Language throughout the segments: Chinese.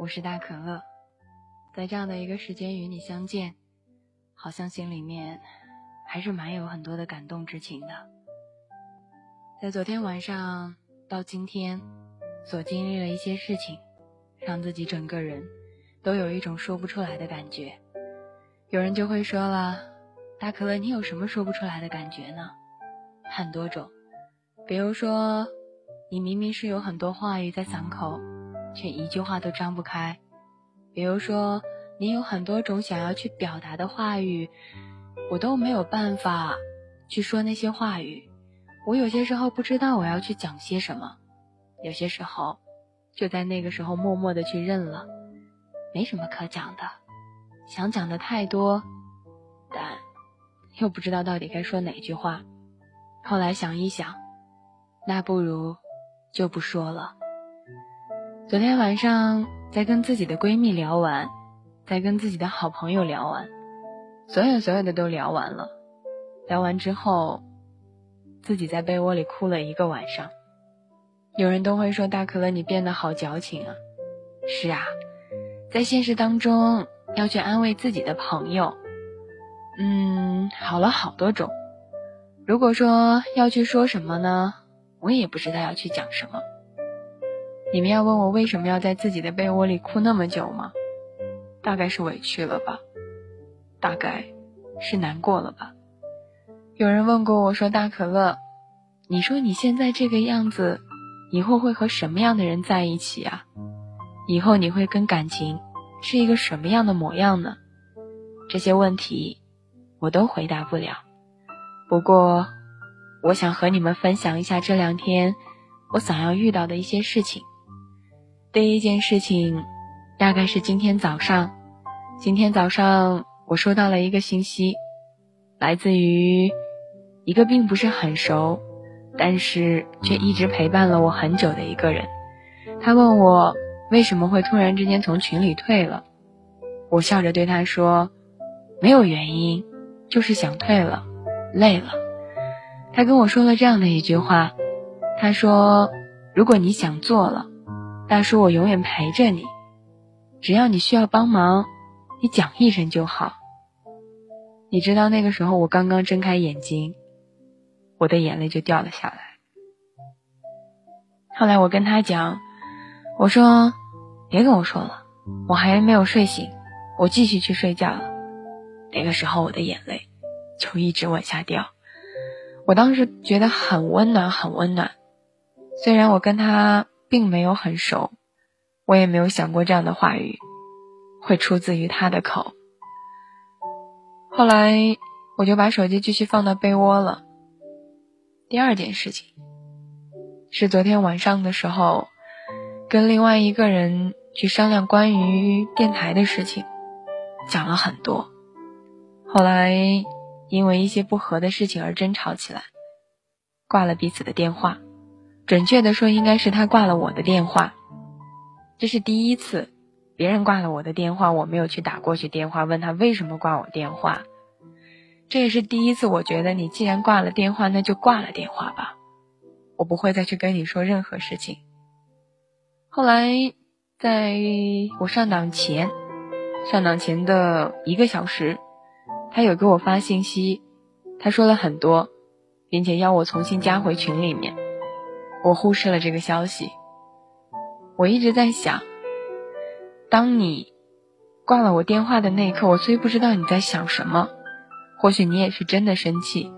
我是大可乐，在这样的一个时间与你相见，好像心里面还是蛮有很多的感动之情的。在昨天晚上到今天所经历了一些事情，让自己整个人都有一种说不出来的感觉。有人就会说了，大可乐，你有什么说不出来的感觉呢？很多种，比如说，你明明是有很多话语在嗓口，却一句话都张不开；比如说，你有很多种想要去表达的话语，我都没有办法去说那些话语。我有些时候不知道我要去讲些什么，有些时候就在那个时候默默的去认了，没什么可讲的。想讲的太多，但又不知道到底该说哪句话。后来想一想，那不如就不说了。昨天晚上在跟自己的闺蜜聊完，在跟自己的好朋友聊完，所有所有的都聊完了。聊完之后，自己在被窝里哭了一个晚上。有人都会说大可乐，你变得好矫情啊！是啊，在现实当中。要去安慰自己的朋友，嗯，好了好多种。如果说要去说什么呢，我也不知道要去讲什么。你们要问我为什么要在自己的被窝里哭那么久吗？大概是委屈了吧，大概是难过了吧。有人问过我说：“大可乐，你说你现在这个样子，以后会和什么样的人在一起啊？以后你会跟感情？”是一个什么样的模样呢？这些问题我都回答不了。不过，我想和你们分享一下这两天我想要遇到的一些事情。第一件事情，大概是今天早上。今天早上我收到了一个信息，来自于一个并不是很熟，但是却一直陪伴了我很久的一个人。他问我。为什么会突然之间从群里退了？我笑着对他说：“没有原因，就是想退了，累了。”他跟我说了这样的一句话：“他说，如果你想做了，大叔我永远陪着你，只要你需要帮忙，你讲一声就好。”你知道那个时候我刚刚睁开眼睛，我的眼泪就掉了下来。后来我跟他讲，我说。别跟我说了，我还没有睡醒，我继续去睡觉了。那个时候我的眼泪就一直往下掉，我当时觉得很温暖，很温暖。虽然我跟他并没有很熟，我也没有想过这样的话语会出自于他的口。后来我就把手机继续放到被窝了。第二件事情是昨天晚上的时候，跟另外一个人。去商量关于电台的事情，讲了很多。后来因为一些不和的事情而争吵起来，挂了彼此的电话。准确的说，应该是他挂了我的电话。这是第一次，别人挂了我的电话，我没有去打过去电话问他为什么挂我电话。这也是第一次，我觉得你既然挂了电话，那就挂了电话吧，我不会再去跟你说任何事情。后来。在我上档前，上档前的一个小时，他有给我发信息，他说了很多，并且要我重新加回群里面。我忽视了这个消息。我一直在想，当你挂了我电话的那一刻，我虽不知道你在想什么，或许你也是真的生气，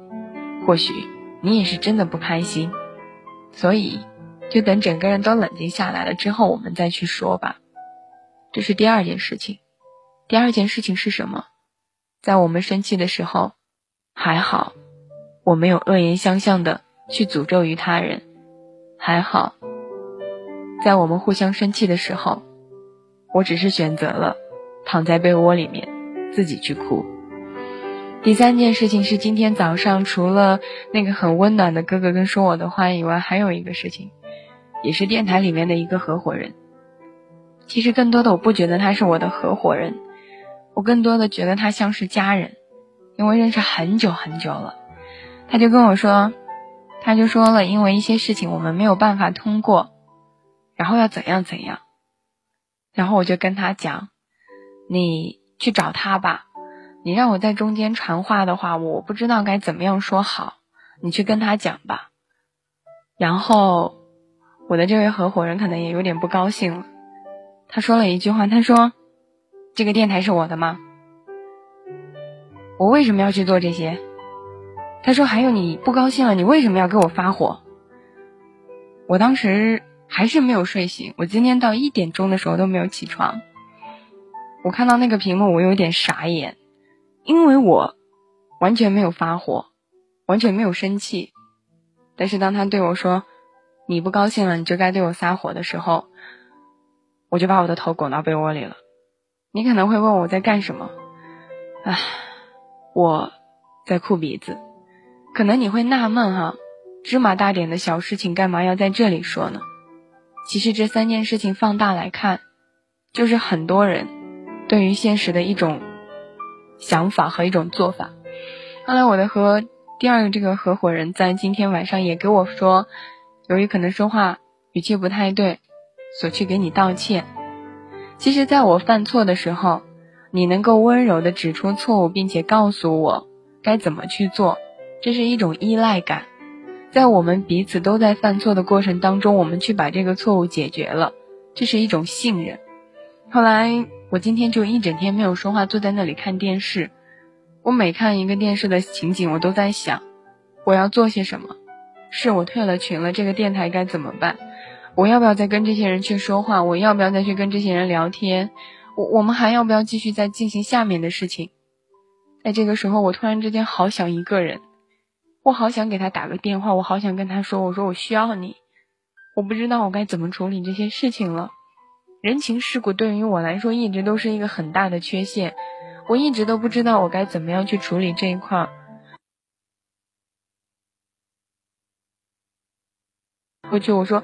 或许你也是真的不开心，所以。就等整个人都冷静下来了之后，我们再去说吧。这是第二件事情。第二件事情是什么？在我们生气的时候，还好我没有恶言相向的去诅咒于他人，还好在我们互相生气的时候，我只是选择了躺在被窝里面自己去哭。第三件事情是今天早上，除了那个很温暖的哥哥跟说我的话以外，还有一个事情。也是电台里面的一个合伙人。其实更多的我不觉得他是我的合伙人，我更多的觉得他像是家人，因为认识很久很久了。他就跟我说，他就说了，因为一些事情我们没有办法通过，然后要怎样怎样。然后我就跟他讲，你去找他吧。你让我在中间传话的话，我不知道该怎么样说好。你去跟他讲吧。然后我的这位合伙人可能也有点不高兴了，他说了一句话，他说：“这个电台是我的吗？我为什么要去做这些？”他说：“还有你不高兴了，你为什么要给我发火？”我当时还是没有睡醒，我今天到一点钟的时候都没有起床。我看到那个屏幕，我有点傻眼。因为我完全没有发火，完全没有生气，但是当他对我说“你不高兴了，你就该对我撒火”的时候，我就把我的头拱到被窝里了。你可能会问我在干什么？唉，我在哭鼻子。可能你会纳闷哈，芝麻大点的小事情干嘛要在这里说呢？其实这三件事情放大来看，就是很多人对于现实的一种。想法和一种做法。后来我的和第二个这个合伙人在今天晚上也给我说，由于可能说话语气不太对，所去给你道歉。其实，在我犯错的时候，你能够温柔的指出错误，并且告诉我该怎么去做，这是一种依赖感。在我们彼此都在犯错的过程当中，我们去把这个错误解决了，这是一种信任。后来。我今天就一整天没有说话，坐在那里看电视。我每看一个电视的情景，我都在想，我要做些什么？是我退了群了，这个电台该怎么办？我要不要再跟这些人去说话？我要不要再去跟这些人聊天？我我们还要不要继续再进行下面的事情？在这个时候，我突然之间好想一个人，我好想给他打个电话，我好想跟他说，我说我需要你，我不知道我该怎么处理这些事情了。人情世故对于我来说一直都是一个很大的缺陷，我一直都不知道我该怎么样去处理这一块儿。回去我说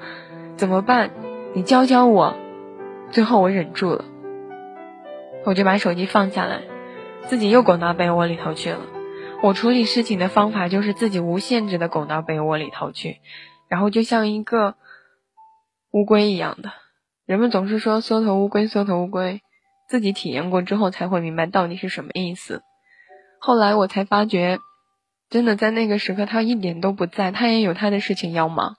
怎么办？你教教我。最后我忍住了，我就把手机放下来，自己又滚到被窝里头去了。我处理事情的方法就是自己无限制的拱到被窝里头去，然后就像一个乌龟一样的。人们总是说“缩头乌龟，缩头乌龟”，自己体验过之后才会明白到底是什么意思。后来我才发觉，真的在那个时刻，他一点都不在，他也有他的事情要忙，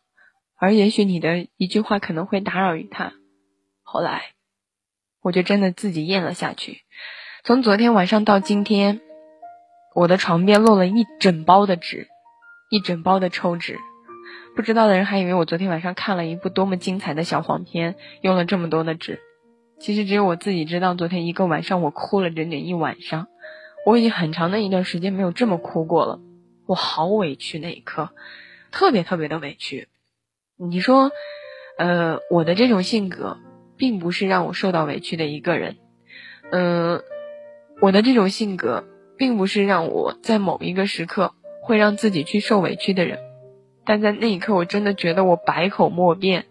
而也许你的一句话可能会打扰于他。后来，我就真的自己咽了下去。从昨天晚上到今天，我的床边落了一整包的纸，一整包的抽纸。不知道的人还以为我昨天晚上看了一部多么精彩的小黄片，用了这么多的纸。其实只有我自己知道，昨天一个晚上我哭了整整一晚上。我已经很长的一段时间没有这么哭过了，我好委屈那一刻，特别特别的委屈。你说，呃，我的这种性格并不是让我受到委屈的一个人，嗯，我的这种性格并不是让我在某一个时刻会让自己去受委屈的人。但在那一刻，我真的觉得我百口莫辩，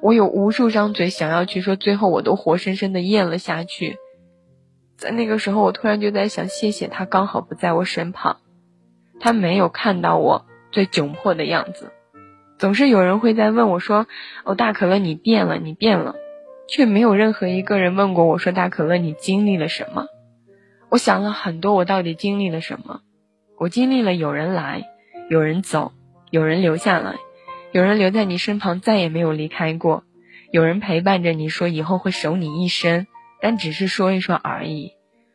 我有无数张嘴想要去说，最后我都活生生的咽了下去。在那个时候，我突然就在想，谢谢他刚好不在我身旁，他没有看到我最窘迫的样子。总是有人会在问我说：“哦，大可乐，你变了，你变了。”却没有任何一个人问过我说：“大可乐，你经历了什么？”我想了很多，我到底经历了什么？我经历了有人来，有人走。有人留下来，有人留在你身旁，再也没有离开过。有人陪伴着你说以后会守你一生，但只是说一说而已。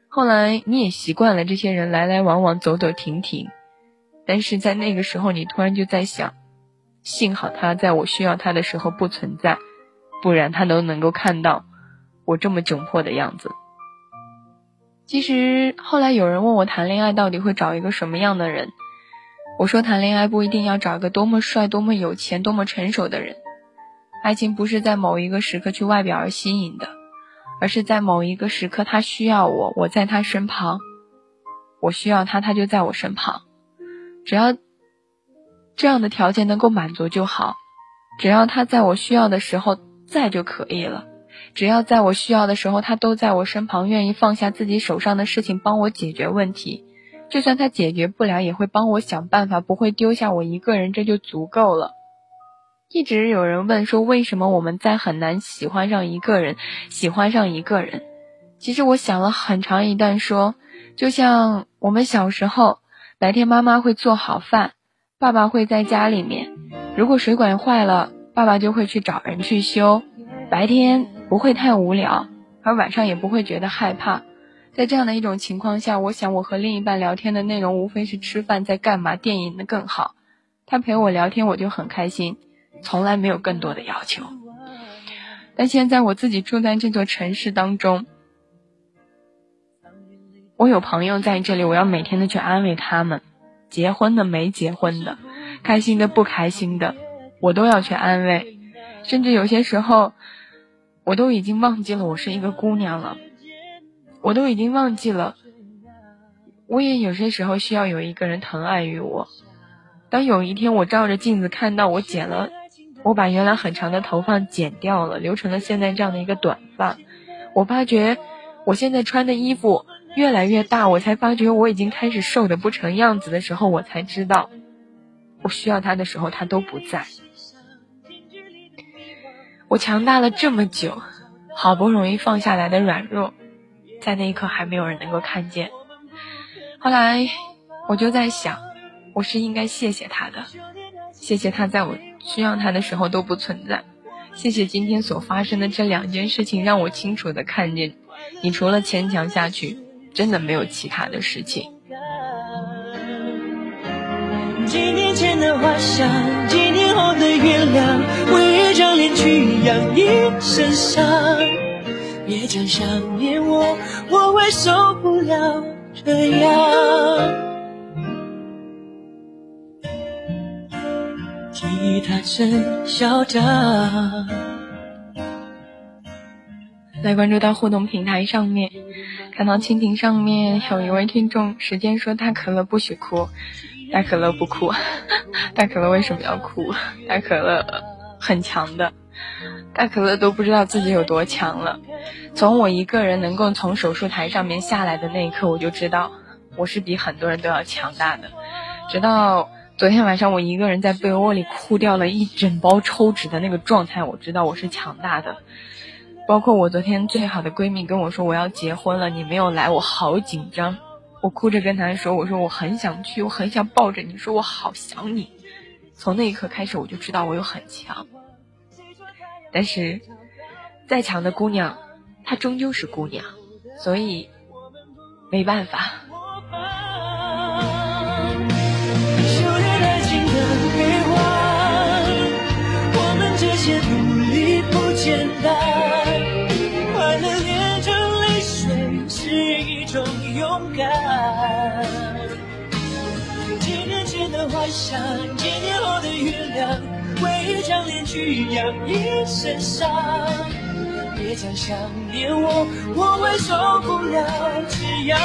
后来你也习惯了这些人来来往往，走走停停。但是在那个时候，你突然就在想，幸好他在我需要他的时候不存在，不然他都能够看到我这么窘迫的样子。其实后来有人问我谈恋爱到底会找一个什么样的人？我说谈恋爱不一定要找个多么帅、多么有钱、多么成熟的人，爱情不是在某一个时刻去外表而吸引的，而是在某一个时刻他需要我，我在他身旁，我需要他，他就在我身旁，只要这样的条件能够满足就好，只要他在我需要的时候在就可以了，只要在我需要的时候他都在我身旁，愿意放下自己手上的事情帮我解决问题。就算他解决不了，也会帮我想办法，不会丢下我一个人，这就足够了。一直有人问说，为什么我们在很难喜欢上一个人，喜欢上一个人？其实我想了很长一段，说，就像我们小时候，白天妈妈会做好饭，爸爸会在家里面，如果水管坏了，爸爸就会去找人去修，白天不会太无聊，而晚上也不会觉得害怕。在这样的一种情况下，我想我和另一半聊天的内容无非是吃饭在干嘛，电影的更好，他陪我聊天我就很开心。从来没有更多的要求，但现在我自己住在这座城市当中，我有朋友在这里，我要每天的去安慰他们，结婚的没结婚的，开心的不开心的，我都要去安慰，甚至有些时候，我都已经忘记了我是一个姑娘了，我都已经忘记了，我也有些时候需要有一个人疼爱于我。当有一天我照着镜子看到我剪了。我把原来很长的头发剪掉了，留成了现在这样的一个短发。我发觉我现在穿的衣服越来越大，我才发觉我已经开始瘦的不成样子的时候，我才知道我需要他的时候他都不在。我强大了这么久，好不容易放下来的软弱，在那一刻还没有人能够看见。后来我就在想，我是应该谢谢他的。谢谢他在我需要他的时候都不存在，谢谢今天所发生的这两件事情，让我清楚的看见，你除了牵强下去，真的没有其他的事情。几年前的花香，几年后的月亮，为一张脸去养一身伤。别讲想念我，我会受不了这样。吉他真嚣张。来关注到互动平台上面，看到蜻蜓上面有一位听众，时间说大可乐不许哭，大可乐不哭，大可乐为什么要哭？大可乐很强的，大可乐都不知道自己有多强了。从我一个人能够从手术台上面下来的那一刻，我就知道我是比很多人都要强大的，直到。昨天晚上我一个人在被窝里哭掉了一整包抽纸的那个状态，我知道我是强大的。包括我昨天最好的闺蜜跟我说我要结婚了，你没有来，我好紧张。我哭着跟他说，我说我很想去，我很想抱着你，说我好想你。从那一刻开始，我就知道我有很强。但是，再强的姑娘，她终究是姑娘，所以没办法。想几年后的月亮，为一张脸去养一身伤。别讲想念我，我会受不了这样。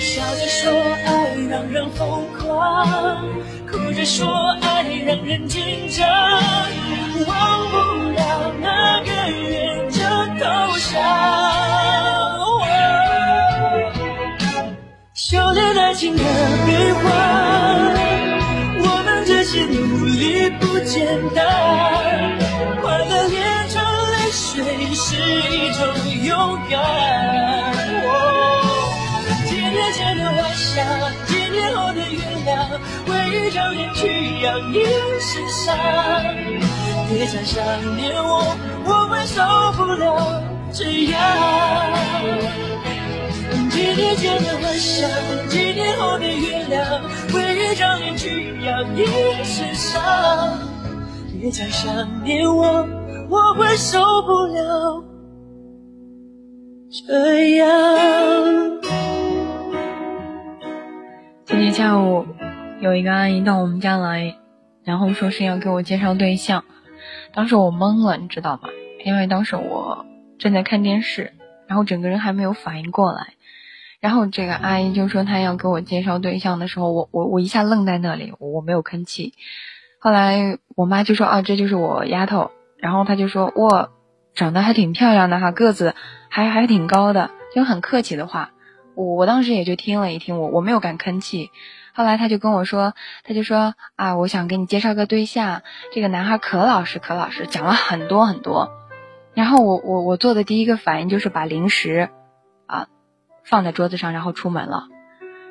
笑着说爱让人疯狂，说爱。让人紧张，忘不了那个人就投降。修炼爱情的悲欢，我们这些努力不简单。脸去养一身伤。别再想念我，我会受不了这样。几年前的幻想，几年后的月亮，为一张脸去养一身伤。别再想念我，我会受不了这样。今天下午有一个阿姨到我们家来，然后说是要给我介绍对象。当时我懵了，你知道吗？因为当时我正在看电视，然后整个人还没有反应过来。然后这个阿姨就说她要给我介绍对象的时候，我我我一下愣在那里，我没有吭气。后来我妈就说啊，这就是我丫头，然后他就说哇，长得还挺漂亮的哈，个子还还挺高的，就很客气的话。我我当时也就听了一听，我我没有敢吭气。后来他就跟我说，他就说啊，我想给你介绍个对象，这个男孩可老实可老实，讲了很多很多。然后我我我做的第一个反应就是把零食啊放在桌子上，然后出门了。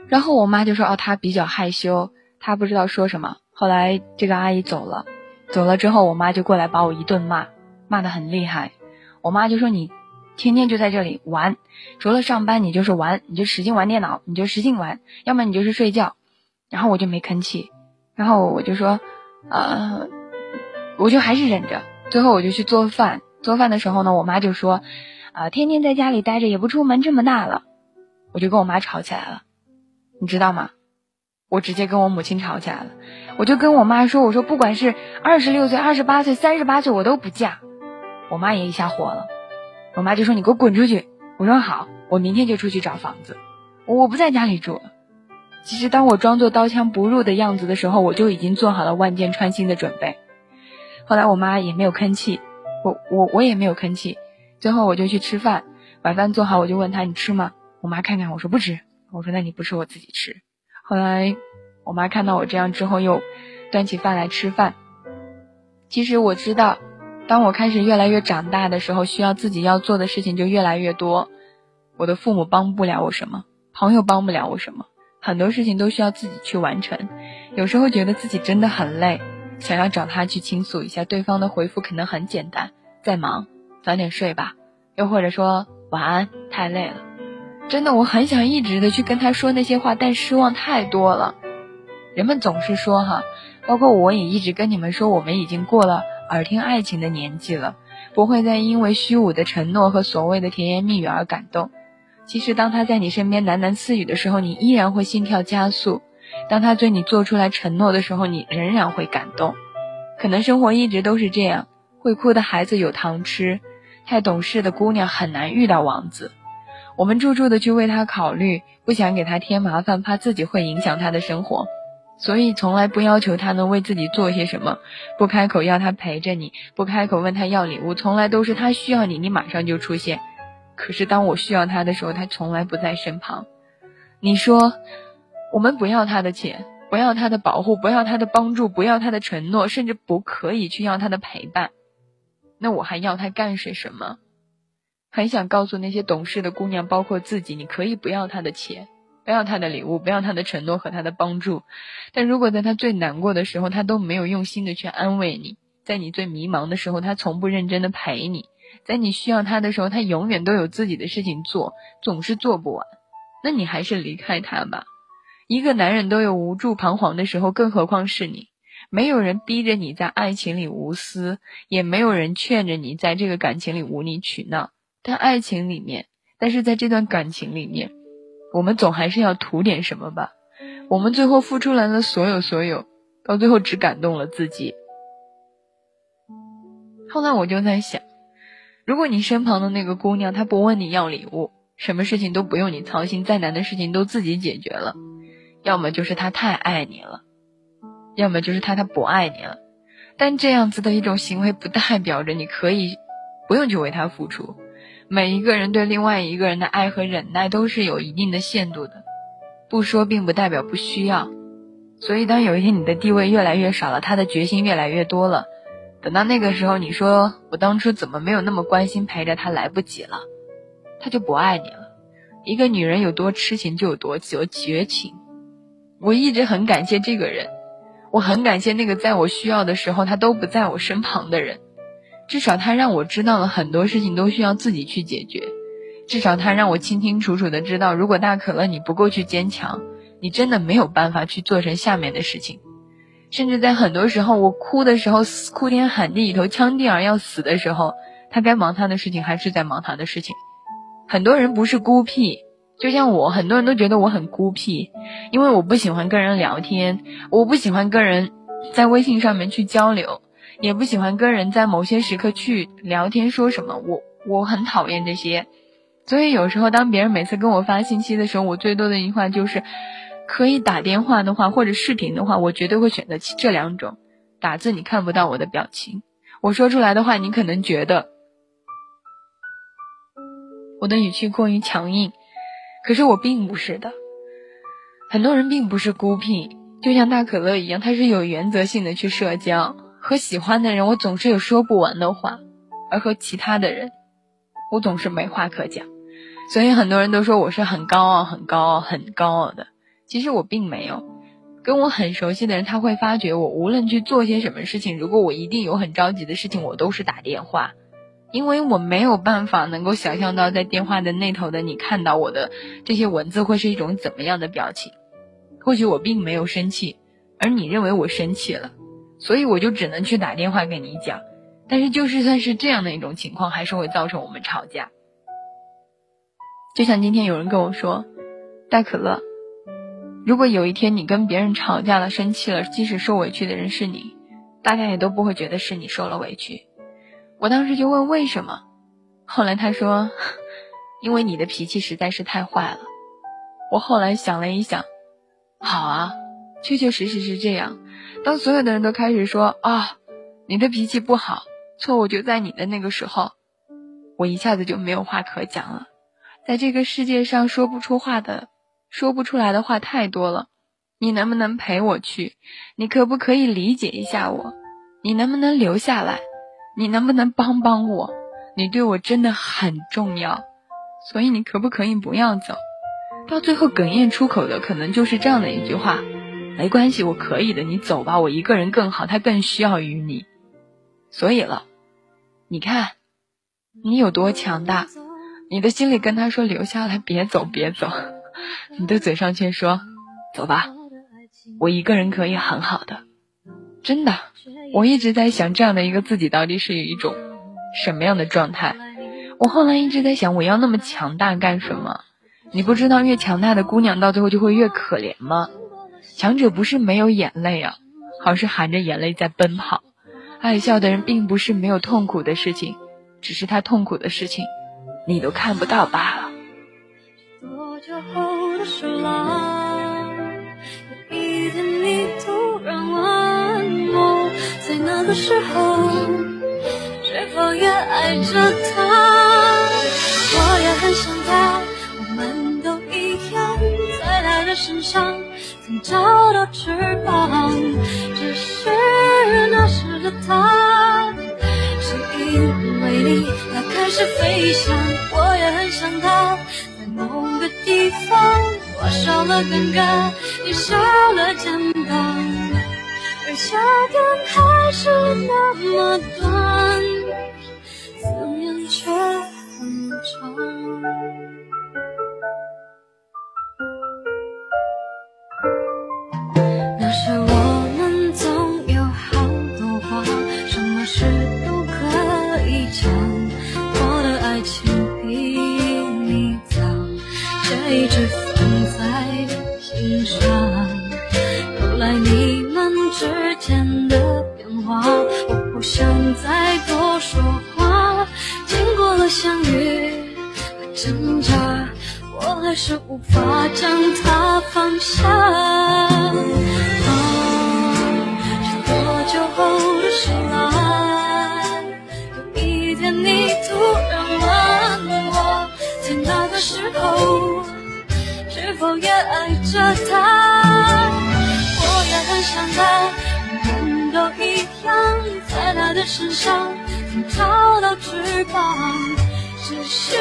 然后我妈就说哦，他比较害羞，他不知道说什么。后来这个阿姨走了，走了之后，我妈就过来把我一顿骂，骂的很厉害。我妈就说你。天天就在这里玩，除了上班你就是玩，你就使劲玩电脑，你就使劲玩，要么你就是睡觉。然后我就没吭气，然后我就说，呃，我就还是忍着。最后我就去做饭，做饭的时候呢，我妈就说，啊，天天在家里待着也不出门，这么大了，我就跟我妈吵起来了，你知道吗？我直接跟我母亲吵起来了，我就跟我妈说，我说不管是二十六岁、二十八岁、三十八岁，我都不嫁。我妈也一下火了。我妈就说：“你给我滚出去！”我说：“好，我明天就出去找房子，我不在家里住了。”其实，当我装作刀枪不入的样子的时候，我就已经做好了万箭穿心的准备。后来我妈也没有吭气，我我我也没有吭气。最后我就去吃饭，晚饭做好，我就问她：“你吃吗？”我妈看看我说：“不吃。”我说：“那你不吃，我自己吃。”后来我妈看到我这样之后，又端起饭来吃饭。其实我知道。当我开始越来越长大的时候，需要自己要做的事情就越来越多。我的父母帮不了我什么，朋友帮不了我什么，很多事情都需要自己去完成。有时候觉得自己真的很累，想要找他去倾诉一下，对方的回复可能很简单：在忙，早点睡吧，又或者说晚安，太累了。真的，我很想一直的去跟他说那些话，但失望太多了。人们总是说哈，包括我也一直跟你们说，我们已经过了。耳听爱情的年纪了，不会再因为虚无的承诺和所谓的甜言蜜语而感动。其实，当他在你身边喃喃私语的时候，你依然会心跳加速；当他对你做出来承诺的时候，你仍然会感动。可能生活一直都是这样，会哭的孩子有糖吃，太懂事的姑娘很难遇到王子。我们处处的去为他考虑，不想给他添麻烦，怕自己会影响他的生活。所以从来不要求他能为自己做些什么，不开口要他陪着你，不开口问他要礼物，从来都是他需要你，你马上就出现。可是当我需要他的时候，他从来不在身旁。你说，我们不要他的钱，不要他的保护，不要他的帮助，不要他的承诺，甚至不可以去要他的陪伴，那我还要他干些什么？很想告诉那些懂事的姑娘，包括自己，你可以不要他的钱。不要他的礼物，不要他的承诺和他的帮助，但如果在他最难过的时候，他都没有用心的去安慰你；在你最迷茫的时候，他从不认真的陪你；在你需要他的时候，他永远都有自己的事情做，总是做不完。那你还是离开他吧。一个男人都有无助彷徨的时候，更何况是你？没有人逼着你在爱情里无私，也没有人劝着你在这个感情里无理取闹。但爱情里面，但是在这段感情里面。我们总还是要图点什么吧？我们最后付出来的所有所有，到最后只感动了自己。后来我就在想，如果你身旁的那个姑娘她不问你要礼物，什么事情都不用你操心，再难的事情都自己解决了，要么就是她太爱你了，要么就是她她不爱你了。但这样子的一种行为，不代表着你可以不用去为她付出。每一个人对另外一个人的爱和忍耐都是有一定的限度的，不说并不代表不需要。所以当有一天你的地位越来越少了，他的决心越来越多了，等到那个时候，你说我当初怎么没有那么关心陪着他，来不及了，他就不爱你了。一个女人有多痴情就有多绝绝情。我一直很感谢这个人，我很感谢那个在我需要的时候他都不在我身旁的人。至少他让我知道了很多事情都需要自己去解决，至少他让我清清楚楚的知道，如果大可乐你不够去坚强，你真的没有办法去做成下面的事情。甚至在很多时候，我哭的时候，哭天喊地里头，枪地儿要死的时候，他该忙他的事情还是在忙他的事情。很多人不是孤僻，就像我，很多人都觉得我很孤僻，因为我不喜欢跟人聊天，我不喜欢跟人在微信上面去交流。也不喜欢跟人在某些时刻去聊天说什么，我我很讨厌这些，所以有时候当别人每次跟我发信息的时候，我最多的一句话就是，可以打电话的话或者视频的话，我绝对会选择这两种。打字你看不到我的表情，我说出来的话，你可能觉得我的语气过于强硬，可是我并不是的。很多人并不是孤僻，就像大可乐一样，他是有原则性的去社交。和喜欢的人，我总是有说不完的话；而和其他的人，我总是没话可讲。所以很多人都说我是很高傲、很高傲、很高傲的。其实我并没有。跟我很熟悉的人，他会发觉我无论去做些什么事情，如果我一定有很着急的事情，我都是打电话，因为我没有办法能够想象到在电话的那头的你看到我的这些文字会是一种怎么样的表情。或许我并没有生气，而你认为我生气了，所以我就只能去打电话给你讲。但是就是算是这样的一种情况，还是会造成我们吵架。就像今天有人跟我说，戴可乐。如果有一天你跟别人吵架了、生气了，即使受委屈的人是你，大家也都不会觉得是你受了委屈。我当时就问为什么，后来他说，因为你的脾气实在是太坏了。我后来想了一想，好啊，确确实实是这样。当所有的人都开始说啊，你的脾气不好，错误就在你的那个时候，我一下子就没有话可讲了。在这个世界上说不出话的。说不出来的话太多了，你能不能陪我去？你可不可以理解一下我？你能不能留下来？你能不能帮帮我？你对我真的很重要，所以你可不可以不要走？到最后哽咽出口的可能就是这样的一句话：没关系，我可以的，你走吧，我一个人更好，他更需要于你。所以了，你看，你有多强大？你的心里跟他说留下来，别走，别走。你的嘴上却说：“走吧，我一个人可以很好的。”真的，我一直在想，这样的一个自己到底是一种什么样的状态？我后来一直在想，我要那么强大干什么？你不知道，越强大的姑娘到最后就会越可怜吗？强者不是没有眼泪啊，而是含着眼泪在奔跑。爱笑的人并不是没有痛苦的事情，只是他痛苦的事情，你都看不到罢了。后的事了。有一天你突然问我，在那个时候。是否也爱着他？我也很想他，我们都一样，在他的身上曾找到翅膀。只是那时的他，是因为你，他开始飞翔。我也很想他。某个地方，我少了尴尬，你少了肩膀，而夏天还是那么短，思念却很长。我不想再多说话。经过了相遇和挣扎，我还是无法将它放下。啊，是多久后的事了？有一天你突然问我，在那个时候。是否也爱着他？我也很想他，都一样，在他的身上能找到翅膀。只是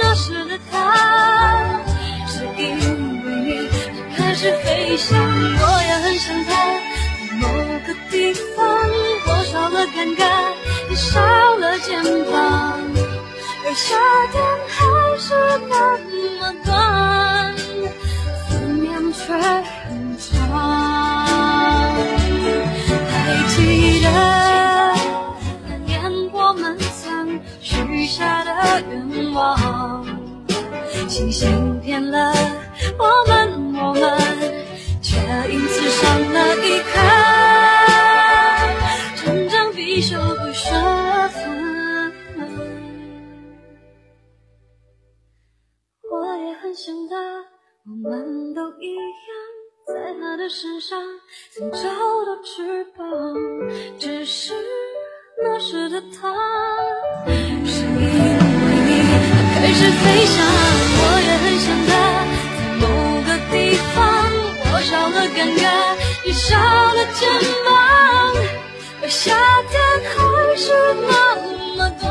那时的他，是因为你开始飞翔。我也很想他，在某个地方，我少了尴尬，你少了肩膀，而夏天还是那么短。思念却。记得那年我们曾许下的愿望，星星骗了我们，我们却因此伤了一颗成长必修不舍分。我也很想他。我们都一样，在他的身上曾找到翅膀，只是那时的他，是因为你开始飞翔，我也很想他，在某个地方，我少了尴尬，你少了肩膀，而夏天还是那么短，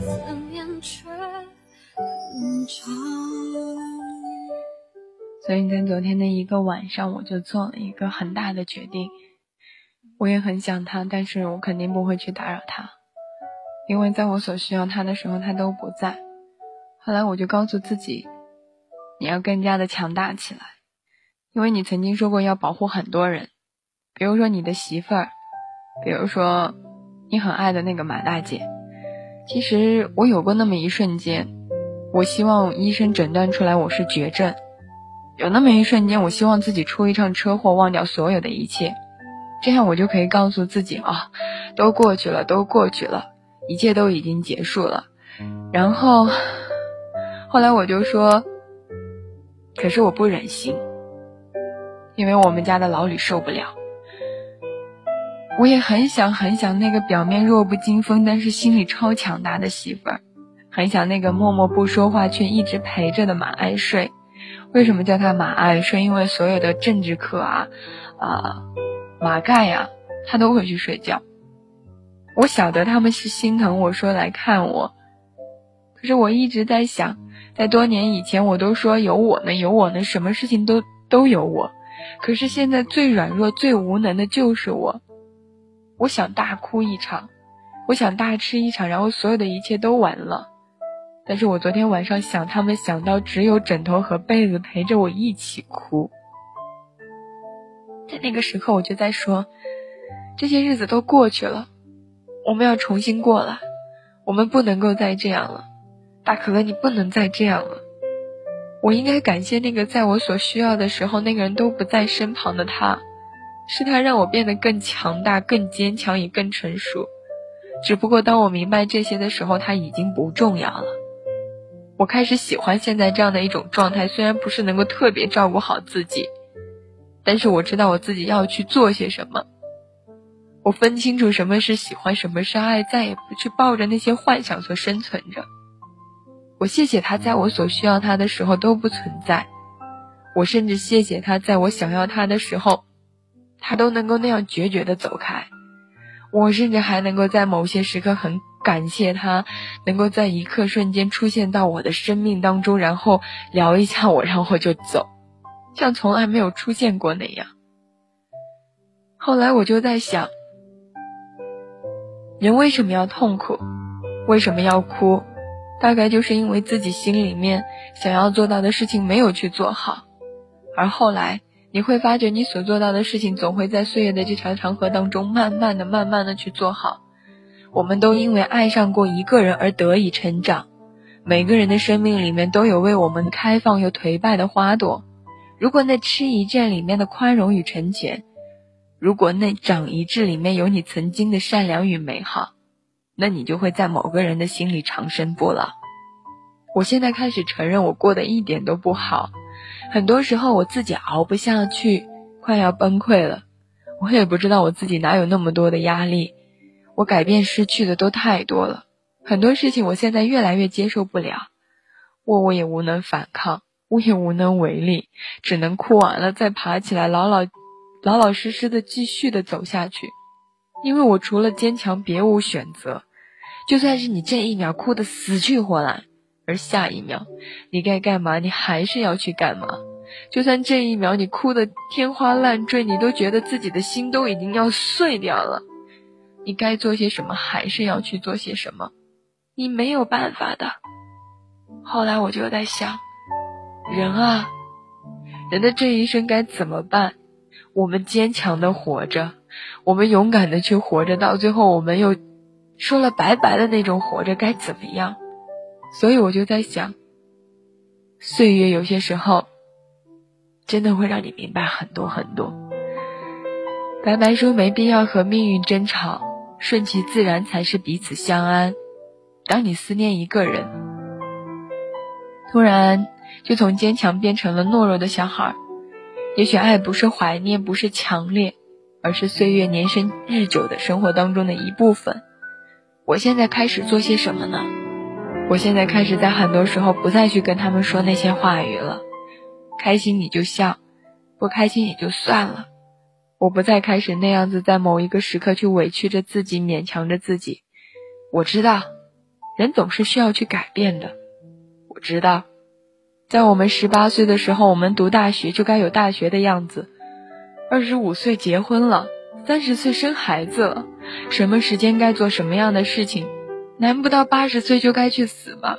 思念却很长。所以在昨天的一个晚上，我就做了一个很大的决定。我也很想他，但是我肯定不会去打扰他，因为在我所需要他的时候，他都不在。后来我就告诉自己，你要更加的强大起来，因为你曾经说过要保护很多人，比如说你的媳妇儿，比如说你很爱的那个马大姐。其实我有过那么一瞬间，我希望医生诊断出来我是绝症，有那么一瞬间，我希望自己出一场车祸，忘掉所有的一切。这样我就可以告诉自己啊，都过去了，都过去了，一切都已经结束了。然后，后来我就说，可是我不忍心，因为我们家的老李受不了。我也很想很想那个表面弱不禁风，但是心里超强大的媳妇儿，很想那个默默不说话却一直陪着的马爱睡。为什么叫他马爱睡？因为所有的政治课啊，啊。马盖呀，他都会去睡觉。我晓得他们是心疼我说来看我，可是我一直在想，在多年以前我都说有我呢，有我呢，什么事情都都有我。可是现在最软弱、最无能的就是我。我想大哭一场，我想大吃一场，然后所有的一切都完了。但是我昨天晚上想他们，想到只有枕头和被子陪着我一起哭。在那个时刻，我就在说，这些日子都过去了，我们要重新过来，我们不能够再这样了，大可乐，你不能再这样了。我应该感谢那个在我所需要的时候，那个人都不在身旁的他，是他让我变得更强大、更坚强，也更成熟。只不过当我明白这些的时候，他已经不重要了。我开始喜欢现在这样的一种状态，虽然不是能够特别照顾好自己。但是我知道我自己要去做些什么，我分清楚什么是喜欢，什么是爱，再也不去抱着那些幻想所生存着。我谢谢他在我所需要他的时候都不存在，我甚至谢谢他在我想要他的时候，他都能够那样决绝的走开。我甚至还能够在某些时刻很感谢他，能够在一刻瞬间出现到我的生命当中，然后聊一下我，然后就走。像从来没有出现过那样。后来我就在想，人为什么要痛苦？为什么要哭？大概就是因为自己心里面想要做到的事情没有去做好。而后来你会发觉，你所做到的事情总会在岁月的这条长河当中，慢慢的、慢慢的去做好。我们都因为爱上过一个人而得以成长。每个人的生命里面都有为我们开放又颓败的花朵。如果那吃一堑里面的宽容与成全，如果那长一智里面有你曾经的善良与美好，那你就会在某个人的心里长生不老。我现在开始承认我过得一点都不好，很多时候我自己熬不下去，快要崩溃了。我也不知道我自己哪有那么多的压力，我改变失去的都太多了，很多事情我现在越来越接受不了，我我也无能反抗。我也无能为力，只能哭完了再爬起来，老老老老实实的继续的走下去。因为我除了坚强别无选择。就算是你这一秒哭得死去活来，而下一秒你该干嘛，你还是要去干嘛。就算这一秒你哭得天花乱坠，你都觉得自己的心都已经要碎掉了，你该做些什么，还是要去做些什么。你没有办法的。后来我就在想。人啊，人的这一生该怎么办？我们坚强的活着，我们勇敢的去活着，到最后我们又说了拜拜的那种活着该怎么样？所以我就在想，岁月有些时候真的会让你明白很多很多。白白说没必要和命运争吵，顺其自然才是彼此相安。当你思念一个人，突然。就从坚强变成了懦弱的小孩。也许爱不是怀念，不是强烈，而是岁月年深日久的生活当中的一部分。我现在开始做些什么呢？我现在开始在很多时候不再去跟他们说那些话语了，开心你就笑，不开心也就算了。我不再开始那样子在某一个时刻去委屈着自己，勉强着自己。我知道，人总是需要去改变的。我知道，在我们十八岁的时候，我们读大学就该有大学的样子；二十五岁结婚了，三十岁生孩子了，什么时间该做什么样的事情？难不到八十岁就该去死吗？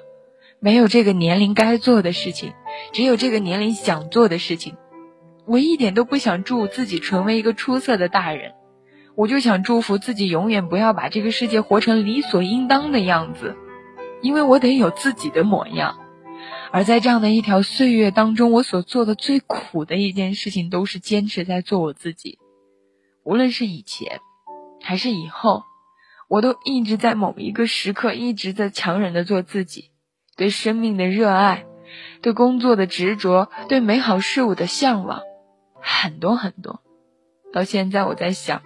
没有这个年龄该做的事情，只有这个年龄想做的事情。我一点都不想祝自己成为一个出色的大人，我就想祝福自己永远不要把这个世界活成理所应当的样子，因为我得有自己的模样。而在这样的一条岁月当中，我所做的最苦的一件事情，都是坚持在做我自己。无论是以前，还是以后，我都一直在某一个时刻，一直在强忍的做自己，对生命的热爱，对工作的执着，对美好事物的向往。很多很多，到现在我在想，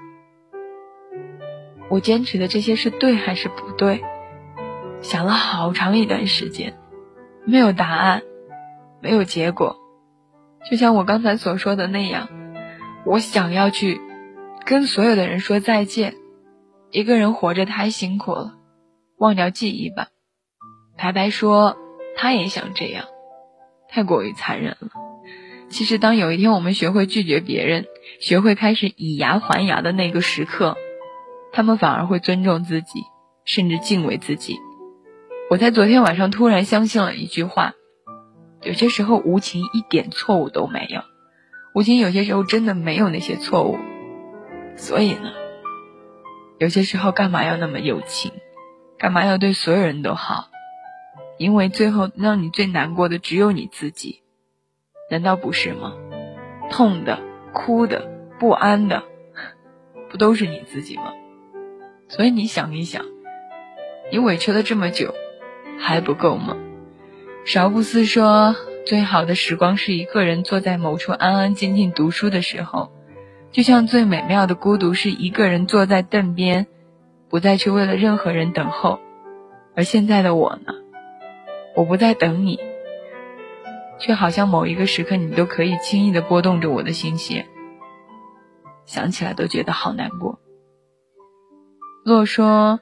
我坚持的这些是对还是不对？想了好长一段时间，没有答案，没有结果。就像我刚才所说的那样，我想要去跟所有的人说再见。一个人活着太辛苦了，忘掉记忆吧。白白说，他也想这样，太过于残忍了。其实，当有一天我们学会拒绝别人，学会开始以牙还牙的那个时刻，他们反而会尊重自己，甚至敬畏自己。我在昨天晚上突然相信了一句话：有些时候无情一点错误都没有，无情有些时候真的没有那些错误。所以呢，有些时候干嘛要那么有情？干嘛要对所有人都好？因为最后让你最难过的只有你自己。难道不是吗？痛的、哭的、不安的，不都是你自己吗？所以你想一想，你委屈了这么久，还不够吗？邵布斯说：“最好的时光是一个人坐在某处安安静静读书的时候，就像最美妙的孤独是一个人坐在凳边，不再去为了任何人等候。而现在的我呢？我不再等你。”却好像某一个时刻，你都可以轻易的拨动着我的心弦，想起来都觉得好难过。若说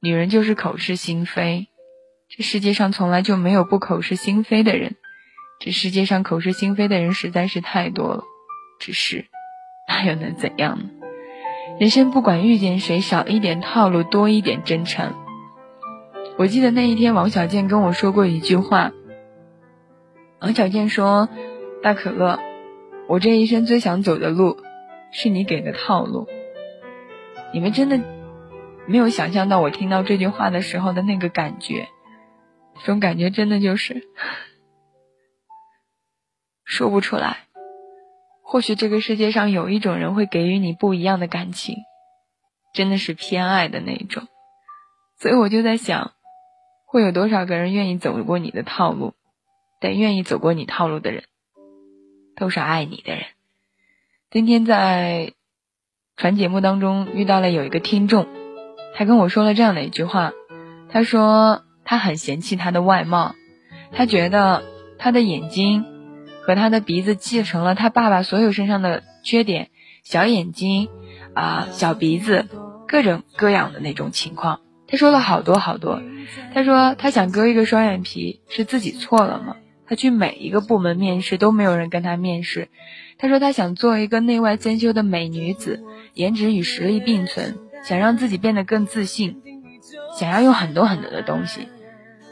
女人就是口是心非，这世界上从来就没有不口是心非的人，这世界上口是心非的人实在是太多了。只是那又能怎样呢？人生不管遇见谁，少一点套路，多一点真诚。我记得那一天，王小贱跟我说过一句话。王小贱说：“大可乐，我这一生最想走的路，是你给的套路。你们真的没有想象到我听到这句话的时候的那个感觉，这种感觉真的就是 说不出来。或许这个世界上有一种人会给予你不一样的感情，真的是偏爱的那种。所以我就在想，会有多少个人愿意走过你的套路？”但愿意走过你套路的人，都是爱你的人。今天在传节目当中遇到了有一个听众，他跟我说了这样的一句话，他说他很嫌弃他的外貌，他觉得他的眼睛和他的鼻子继承了他爸爸所有身上的缺点，小眼睛啊，小鼻子，各种各样的那种情况。他说了好多好多，他说他想割一个双眼皮，是自己错了吗？他去每一个部门面试都没有人跟他面试。他说他想做一个内外兼修的美女子，颜值与实力并存，想让自己变得更自信，想要用很多很多的东西。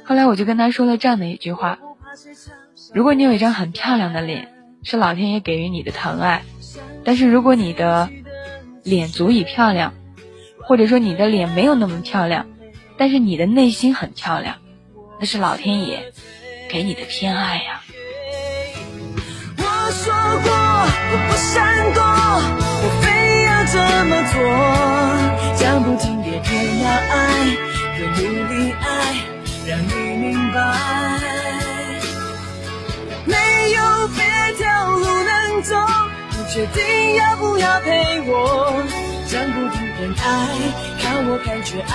后来我就跟他说了这样的一句话：如果你有一张很漂亮的脸，是老天爷给予你的疼爱；但是如果你的脸足以漂亮，或者说你的脸没有那么漂亮，但是你的内心很漂亮，那是老天爷。给你的偏爱呀。我说过，我不闪躲，我非要这么做，讲不听也偏要爱，更努力爱，让你明白，没有别条路能走，决定要不要陪我，讲不停恋爱，看我感觉爱，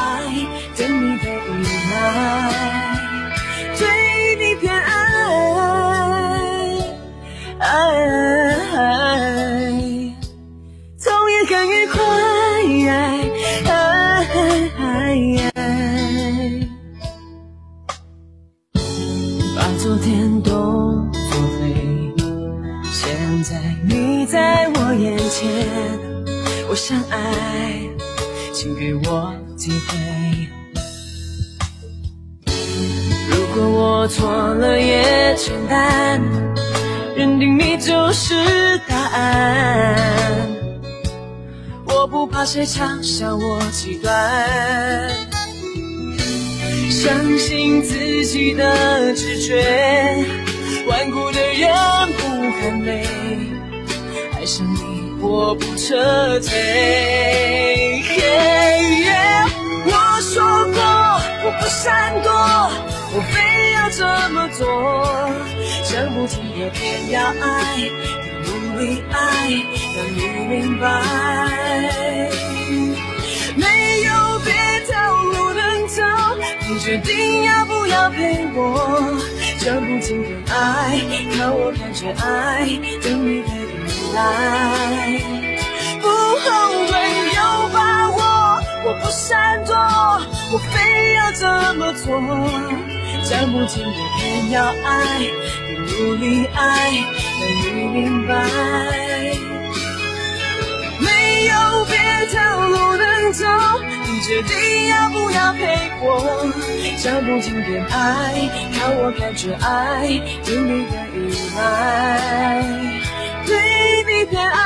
等你的依赖，你偏爱，爱谁嘲笑我极端。相信自己的直觉，顽固的人不喊累，爱上你我不撤退。我说过我不闪躲，我非要这么做，讲不听也偏要爱，努力爱，让你明白。没有别条路能走。你决定要不要陪我，讲不听偏爱，靠我感觉爱，等你的依赖，不后悔有把握，我不闪躲，我非要这么做，讲不听偏要爱，努力爱，让你明白，没有别条路能走。你决定要不要陪我，讲不尽的爱，看我感觉爱，对你的依赖，对你偏爱。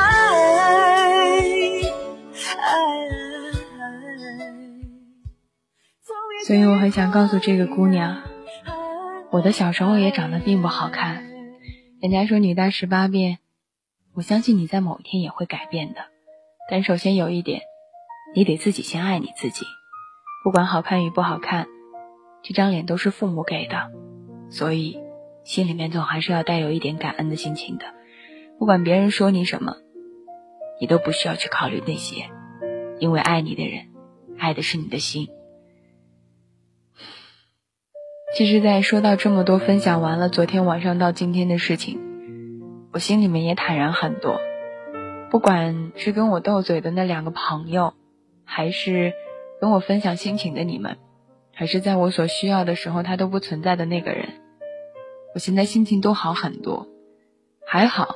所以我很想告诉这个姑娘，我的小时候也长得并不好看。人家说女大十八变，我相信你在某一天也会改变的。但首先有一点。你得自己先爱你自己，不管好看与不好看，这张脸都是父母给的，所以心里面总还是要带有一点感恩的心情的。不管别人说你什么，你都不需要去考虑那些，因为爱你的人，爱的是你的心。其实，在说到这么多，分享完了昨天晚上到今天的事情，我心里面也坦然很多。不管是跟我斗嘴的那两个朋友。还是跟我分享心情的你们，还是在我所需要的时候他都不存在的那个人，我现在心情都好很多，还好，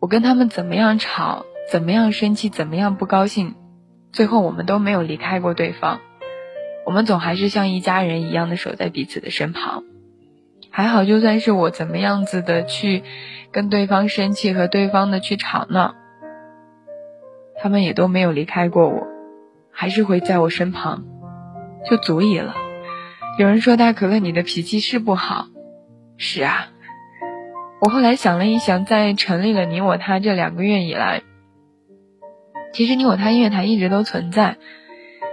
我跟他们怎么样吵，怎么样生气，怎么样不高兴，最后我们都没有离开过对方，我们总还是像一家人一样的守在彼此的身旁，还好，就算是我怎么样子的去跟对方生气和对方的去吵闹，他们也都没有离开过我。还是会在我身旁，就足以了。有人说大可乐，你的脾气是不好。是啊，我后来想了一想，在成立了你我他这两个月以来，其实你我他音乐台一直都存在，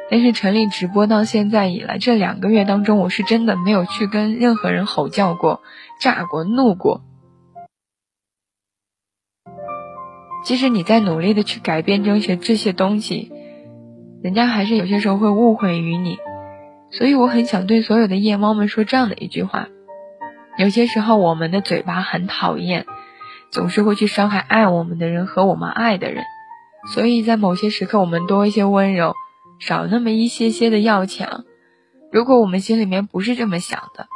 但是成立直播到现在以来，这两个月当中，我是真的没有去跟任何人吼叫过、炸过、怒过。即使你在努力的去改变这些这些东西。人家还是有些时候会误会于你，所以我很想对所有的夜猫们说这样的一句话：有些时候我们的嘴巴很讨厌，总是会去伤害爱我们的人和我们爱的人，所以在某些时刻我们多一些温柔，少那么一些些的要强。如果我们心里面不是这么想的，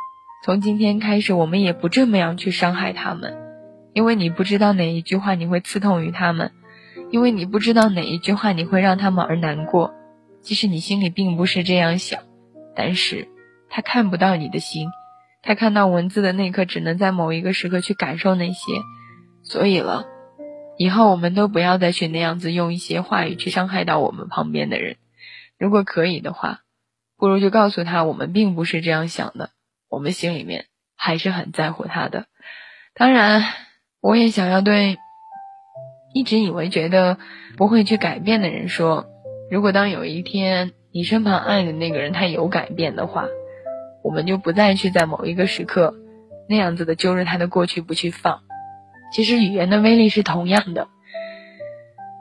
从今天开始我们也不这么样去伤害他们，因为你不知道哪一句话你会刺痛于他们，因为你不知道哪一句话你会让他们而难过。即使你心里并不是这样想，但是他看不到你的心，他看到文字的那刻，只能在某一个时刻去感受那些。所以了，以后我们都不要再去那样子用一些话语去伤害到我们旁边的人。如果可以的话，不如就告诉他，我们并不是这样想的，我们心里面还是很在乎他的。当然，我也想要对一直以为觉得不会去改变的人说。如果当有一天你身旁爱的那个人他有改变的话，我们就不再去在某一个时刻那样子的揪着他的过去不去放。其实语言的威力是同样的，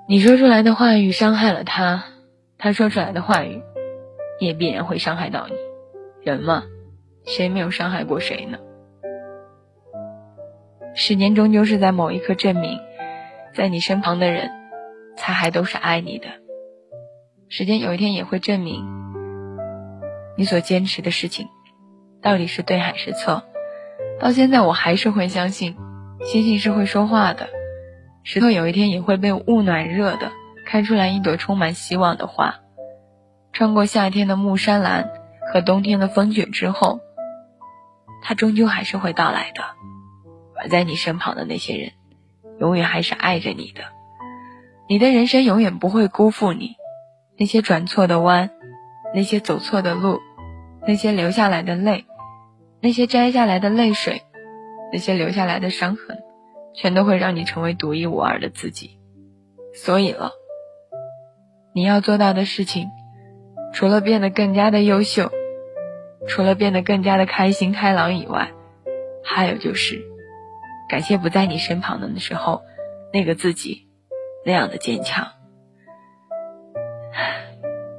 你说出来的话语伤害了他，他说出来的话语也必然会伤害到你。人嘛，谁没有伤害过谁呢？时间终究是在某一刻证明，在你身旁的人，才还都是爱你的。时间有一天也会证明，你所坚持的事情，到底是对还是错。到现在，我还是会相信，星星是会说话的，石头有一天也会被雾暖热的，开出来一朵充满希望的花。穿过夏天的木山兰和冬天的风雪之后，它终究还是会到来的。而在你身旁的那些人，永远还是爱着你的。你的人生永远不会辜负你。那些转错的弯，那些走错的路，那些流下来的泪，那些摘下来的泪水，那些留下来的伤痕，全都会让你成为独一无二的自己。所以了，你要做到的事情，除了变得更加的优秀，除了变得更加的开心开朗以外，还有就是。感谢不在你身旁的那时候，那个自己那样的坚强。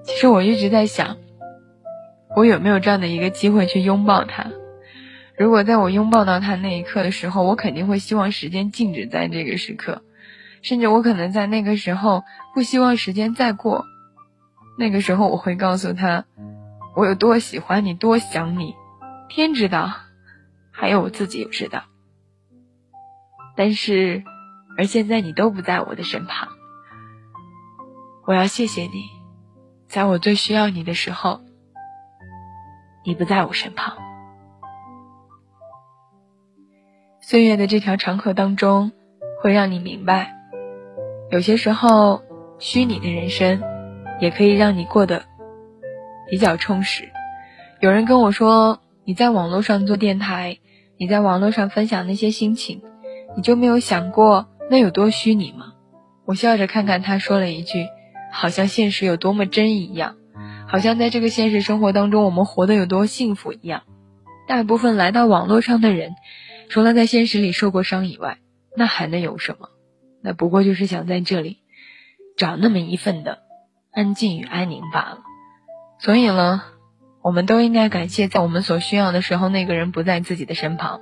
其实我一直在想，我有没有这样的一个机会去拥抱他？如果在我拥抱到他那一刻的时候，我肯定会希望时间静止在这个时刻，甚至我可能在那个时候不希望时间再过。那个时候我会告诉他，我有多喜欢你，多想你，天知道，还有我自己也知道。但是，而现在你都不在我的身旁，我要谢谢你，在我最需要你的时候，你不在我身旁。岁月的这条长河当中，会让你明白，有些时候，虚拟的人生，也可以让你过得比较充实。有人跟我说，你在网络上做电台，你在网络上分享那些心情。你就没有想过那有多虚拟吗？我笑着看看他，说了一句：“好像现实有多么真一样，好像在这个现实生活当中，我们活得有多幸福一样。大部分来到网络上的人，除了在现实里受过伤以外，那还能有什么？那不过就是想在这里找那么一份的安静与安宁罢了。所以呢，我们都应该感谢，在我们所需要的时候，那个人不在自己的身旁。”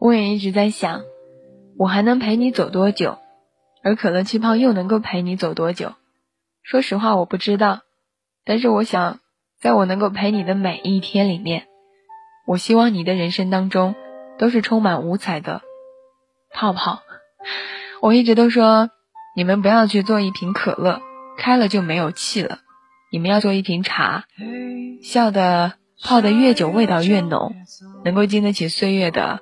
我也一直在想，我还能陪你走多久，而可乐气泡又能够陪你走多久？说实话，我不知道。但是我想，在我能够陪你的每一天里面，我希望你的人生当中都是充满五彩的泡泡。我一直都说，你们不要去做一瓶可乐，开了就没有气了。你们要做一瓶茶，笑的。泡的越久，味道越浓，能够经得起岁月的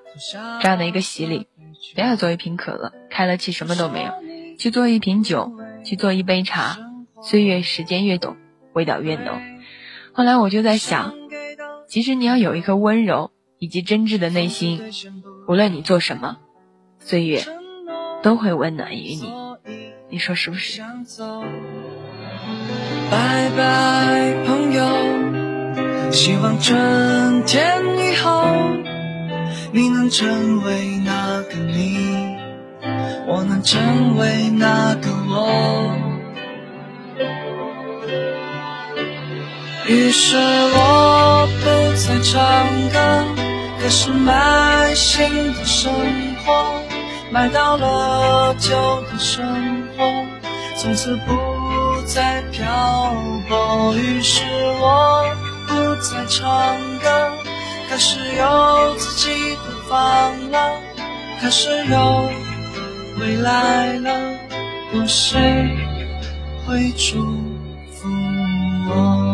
这样的一个洗礼。不要做一瓶可乐，开了气什么都没有。去做一瓶酒，去做一杯茶，岁月时间越久，味道越浓。后来我就在想，其实你要有一颗温柔以及真挚的内心，无论你做什么，岁月都会温暖于你。你说是不是？拜拜，朋友。希望春天以后，你能成为那个你，我能成为那个我。于是我不再唱歌，开始买新的生活，买到了旧的生活，从此不再漂泊。于是我。不再唱歌，开始有自己的房了，开始有未来了，有谁会祝福我？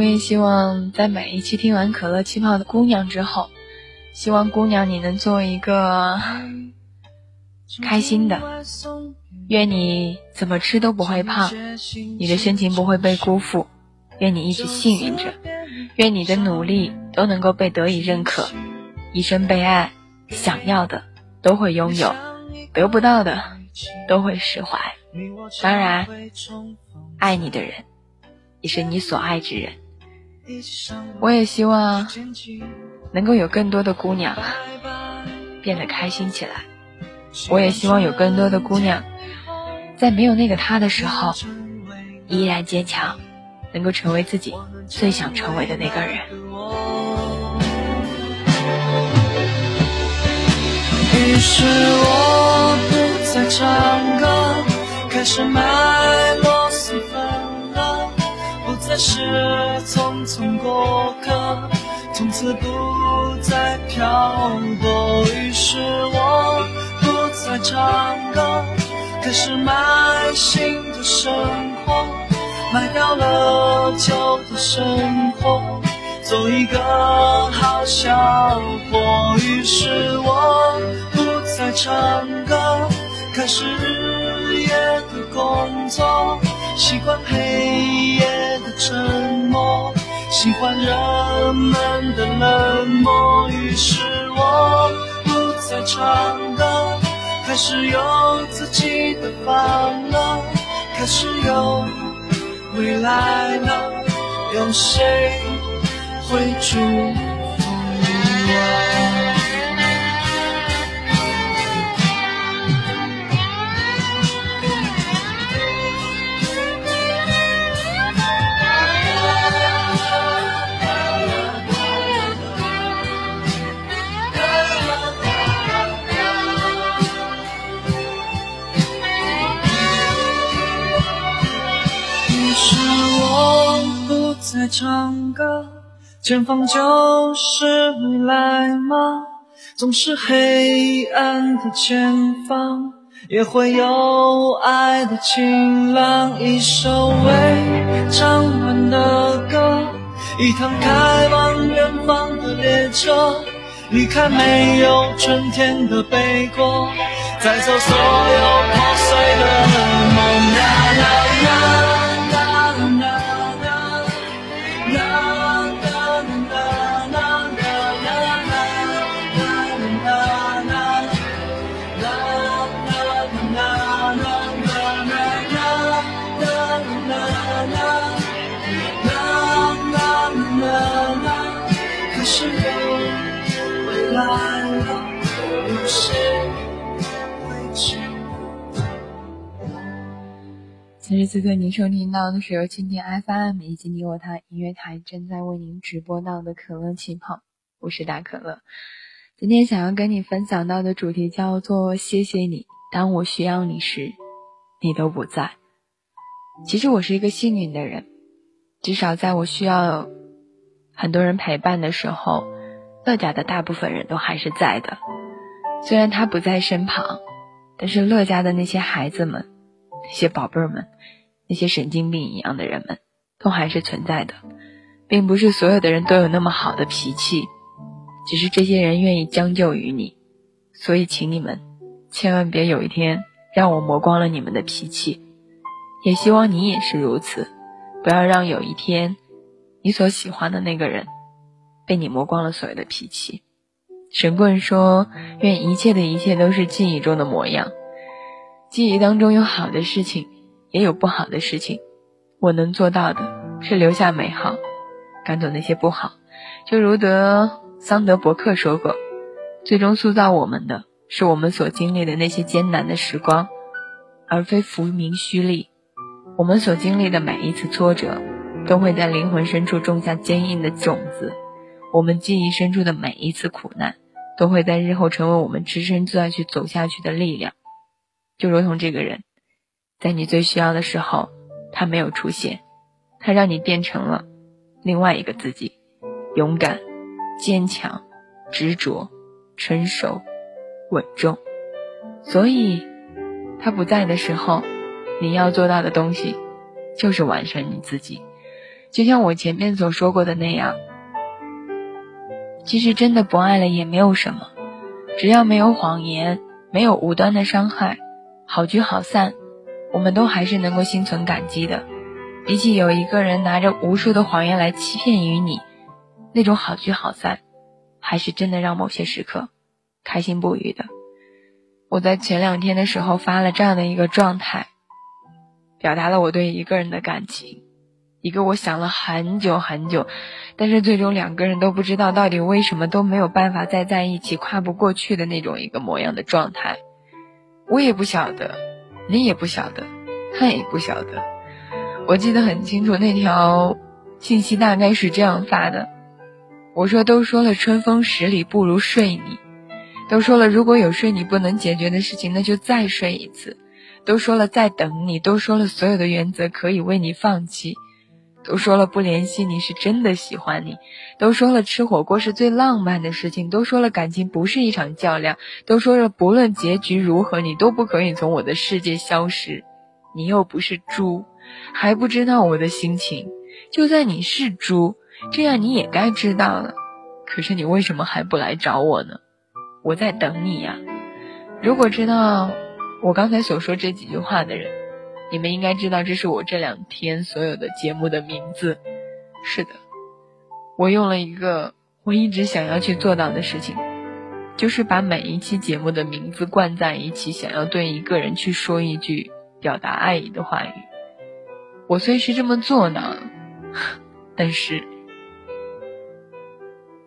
我也希望在每一期听完可乐气泡的姑娘之后，希望姑娘你能做一个。开心的，愿你怎么吃都不会胖，你的深情不会被辜负，愿你一直幸运着，愿你的努力都能够被得以认可，一生被爱，想要的都会拥有，得不到的都会释怀。当然，爱你的人也是你所爱之人，我也希望能够有更多的姑娘变得开心起来。我也希望有更多的姑娘在没有那个他的时候依然坚强，能够成为自己最想成为的那个人。于是我不再唱歌，开始买螺蛳粉了，再是匆匆过客，从此不再漂泊。于是我不再唱歌，开始买新的生活，卖掉了旧的生活，做一个好小伙。于是我。不再唱歌，开始日夜的工作，习惯黑夜的沉默，喜欢人们的冷漠。于是我不再唱歌，开始有自己的房了，开始有未来了，有谁会祝福我？前方就是未来吗？总是黑暗的前方，也会有爱的晴朗。一首未唱完的歌，一趟开往远方的列车，离开没有春天的北国，载走所有破碎的此时此刻，您收听到的是由蜻蜓 FM 以及你我他音乐台正在为您直播到的可乐气泡，我是大可乐。今天想要跟你分享到的主题叫做“谢谢你，当我需要你时，你都不在”。其实我是一个幸运的人，至少在我需要很多人陪伴的时候，乐家的大部分人都还是在的。虽然他不在身旁，但是乐家的那些孩子们。那些宝贝儿们，那些神经病一样的人们，都还是存在的，并不是所有的人都有那么好的脾气，只是这些人愿意将就于你，所以请你们千万别有一天让我磨光了你们的脾气，也希望你也是如此，不要让有一天你所喜欢的那个人被你磨光了所有的脾气。神棍说：“愿一切的一切都是记忆中的模样。”记忆当中有好的事情，也有不好的事情。我能做到的是留下美好，赶走那些不好。就如德桑德伯克说过：“最终塑造我们的是我们所经历的那些艰难的时光，而非浮名虚利。我们所经历的每一次挫折，都会在灵魂深处种下坚硬的种子；我们记忆深处的每一次苦难，都会在日后成为我们支撑再去走下去的力量。”就如同这个人，在你最需要的时候，他没有出现，他让你变成了另外一个自己，勇敢、坚强、执着、成熟、稳重。所以，他不在的时候，你要做到的东西就是完善你自己。就像我前面所说过的那样，其实真的不爱了也没有什么，只要没有谎言，没有无端的伤害。好聚好散，我们都还是能够心存感激的。比起有一个人拿着无数的谎言来欺骗于你，那种好聚好散，还是真的让某些时刻开心不已的。我在前两天的时候发了这样的一个状态，表达了我对一个人的感情。一个我想了很久很久，但是最终两个人都不知道到底为什么都没有办法再在一起，跨不过去的那种一个模样的状态。我也不晓得，你也不晓得，他也不晓得。我记得很清楚，那条信息大概是这样发的：我说都说了春风十里不如睡你，都说了如果有睡你不能解决的事情，那就再睡一次，都说了再等你，都说了所有的原则可以为你放弃。都说了不联系你是真的喜欢你，都说了吃火锅是最浪漫的事情，都说了感情不是一场较量，都说了不论结局如何，你都不可以从我的世界消失。你又不是猪，还不知道我的心情。就算你是猪，这样你也该知道了。可是你为什么还不来找我呢？我在等你呀。如果知道我刚才所说这几句话的人。你们应该知道，这是我这两天所有的节目的名字。是的，我用了一个我一直想要去做到的事情，就是把每一期节目的名字灌在一起，想要对一个人去说一句表达爱意的话语。我虽是这么做呢，但是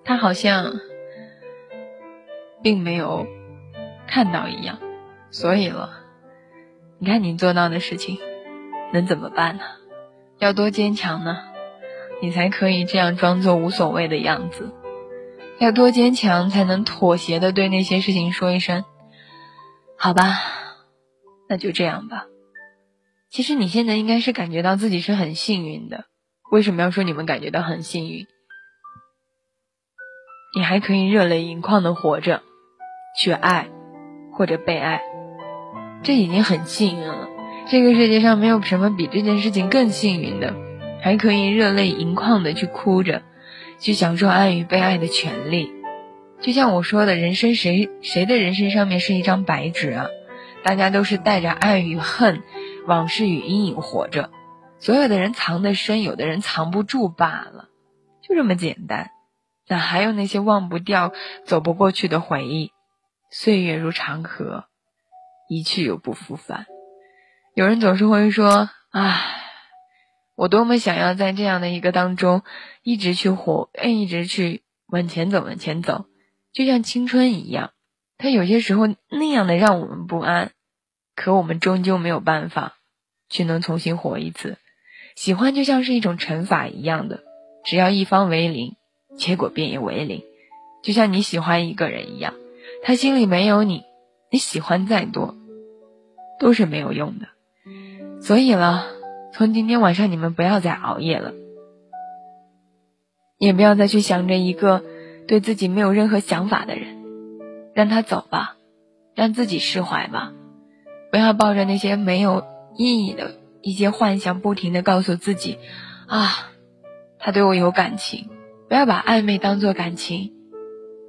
他好像并没有看到一样，所以了。你看你做到的事情，能怎么办呢？要多坚强呢？你才可以这样装作无所谓的样子。要多坚强才能妥协的对那些事情说一声，好吧，那就这样吧。其实你现在应该是感觉到自己是很幸运的。为什么要说你们感觉到很幸运？你还可以热泪盈眶的活着，去爱或者被爱。这已经很幸运了，这个世界上没有什么比这件事情更幸运的，还可以热泪盈眶的去哭着，去享受爱与被爱的权利。就像我说的，人生谁谁的人生上面是一张白纸啊？大家都是带着爱与恨、往事与阴影活着，所有的人藏得深，有的人藏不住罢了，就这么简单。哪还有那些忘不掉、走不过去的回忆？岁月如长河。一去又不复返。有人总是会说：“唉，我多么想要在这样的一个当中一直去活，一直去往前走，往前走，就像青春一样。它有些时候那样的让我们不安，可我们终究没有办法去能重新活一次。喜欢就像是一种乘法一样的，只要一方为零，结果便也为零。就像你喜欢一个人一样，他心里没有你，你喜欢再多。”都是没有用的，所以了，从今天晚上你们不要再熬夜了，也不要再去想着一个对自己没有任何想法的人，让他走吧，让自己释怀吧，不要抱着那些没有意义的一些幻想，不停的告诉自己，啊，他对我有感情，不要把暧昧当做感情，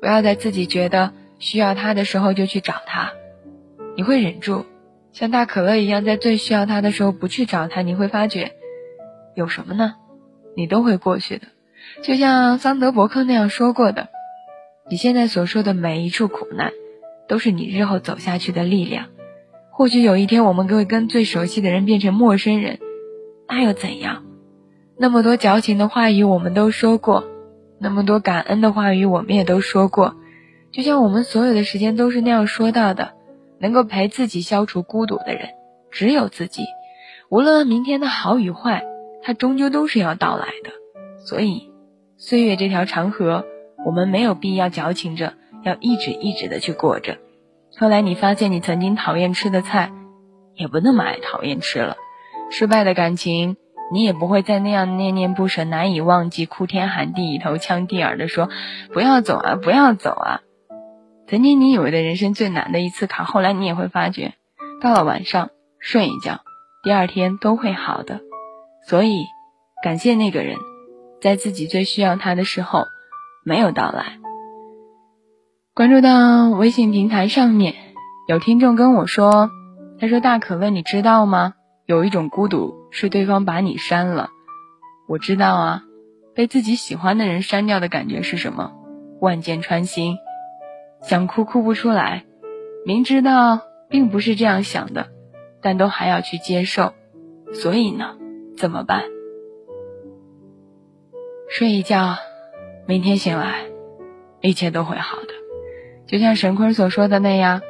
不要在自己觉得需要他的时候就去找他，你会忍住。像大可乐一样，在最需要他的时候不去找他，你会发觉有什么呢？你都会过去的。就像桑德伯克那样说过的，你现在所说的每一处苦难，都是你日后走下去的力量。或许有一天，我们会跟最熟悉的人变成陌生人，那又怎样？那么多矫情的话语我们都说过，那么多感恩的话语我们也都说过，就像我们所有的时间都是那样说到的。能够陪自己消除孤独的人，只有自己。无论明天的好与坏，它终究都是要到来的。所以，岁月这条长河，我们没有必要矫情着，要一直一直的去过着。后来你发现，你曾经讨厌吃的菜，也不那么爱讨厌吃了。失败的感情，你也不会再那样念念不舍、难以忘记、哭天喊地、头腔地耳的说：“不要走啊，不要走啊。”曾经你以为的人生最难的一次考，后来你也会发觉，到了晚上睡一觉，第二天都会好的。所以，感谢那个人，在自己最需要他的时候没有到来。关注到微信平台上面有听众跟我说，他说大可乐，你知道吗？有一种孤独是对方把你删了。我知道啊，被自己喜欢的人删掉的感觉是什么？万箭穿心。想哭哭不出来，明知道并不是这样想的，但都还要去接受，所以呢，怎么办？睡一觉，明天醒来，一切都会好的。就像神坤所说的那样，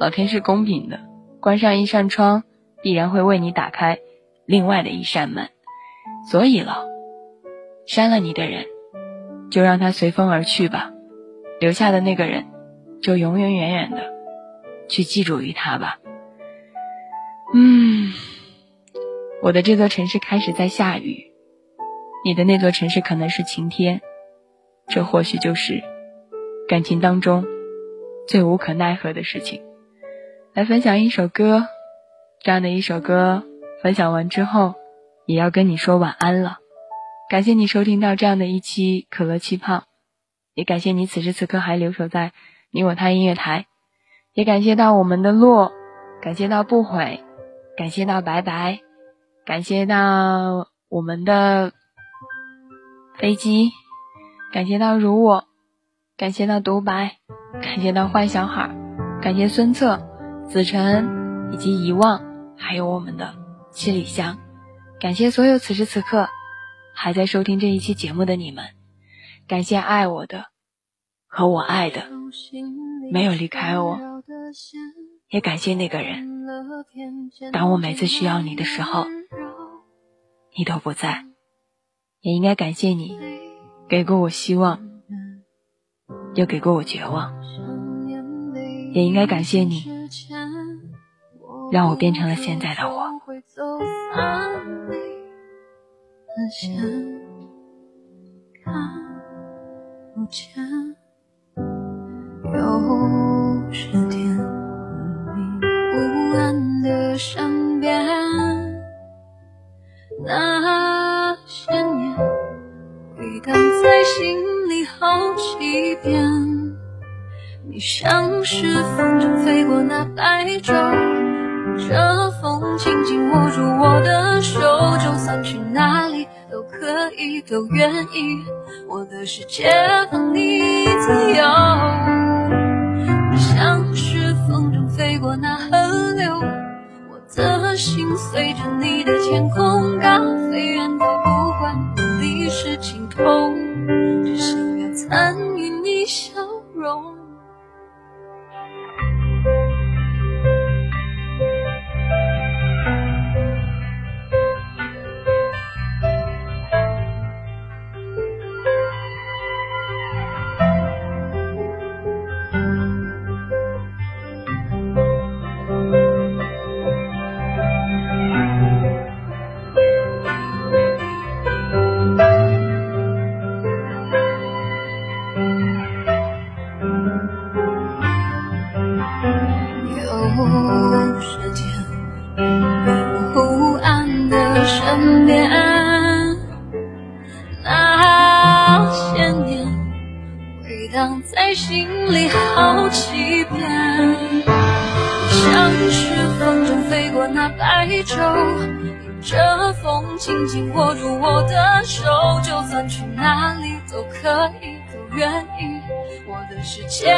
老天是公平的，关上一扇窗，必然会为你打开另外的一扇门。所以了，删了你的人，就让他随风而去吧，留下的那个人，就永远远远的去记住于他吧。嗯，我的这座城市开始在下雨，你的那座城市可能是晴天，这或许就是感情当中最无可奈何的事情。来分享一首歌，这样的一首歌，分享完之后。也要跟你说晚安了，感谢你收听到这样的一期可乐气泡，也感谢你此时此刻还留守在你我他音乐台，也感谢到我们的洛，感谢到不悔，感谢到白白，感谢到我们的飞机，感谢到如我，感谢到独白，感谢到坏小孩，感谢孙策、子晨以及遗忘，还有我们的七里香。感谢所有此时此刻还在收听这一期节目的你们，感谢爱我的和我爱的没有离开我，也感谢那个人，当我每次需要你的时候，你都不在，也应该感谢你给过我希望，又给过我绝望，也应该感谢你让我变成了现在的我。线看不见，又是天明乌暗的山边，那些年回荡在心里好几遍。你像是风筝飞过那白昼。这风轻轻握住我的手，就算去哪里都可以，都愿意。我的世界放你自由，过那河流，我的心随着你的天空高飞远，走不管哪里是尽头，只想的世界。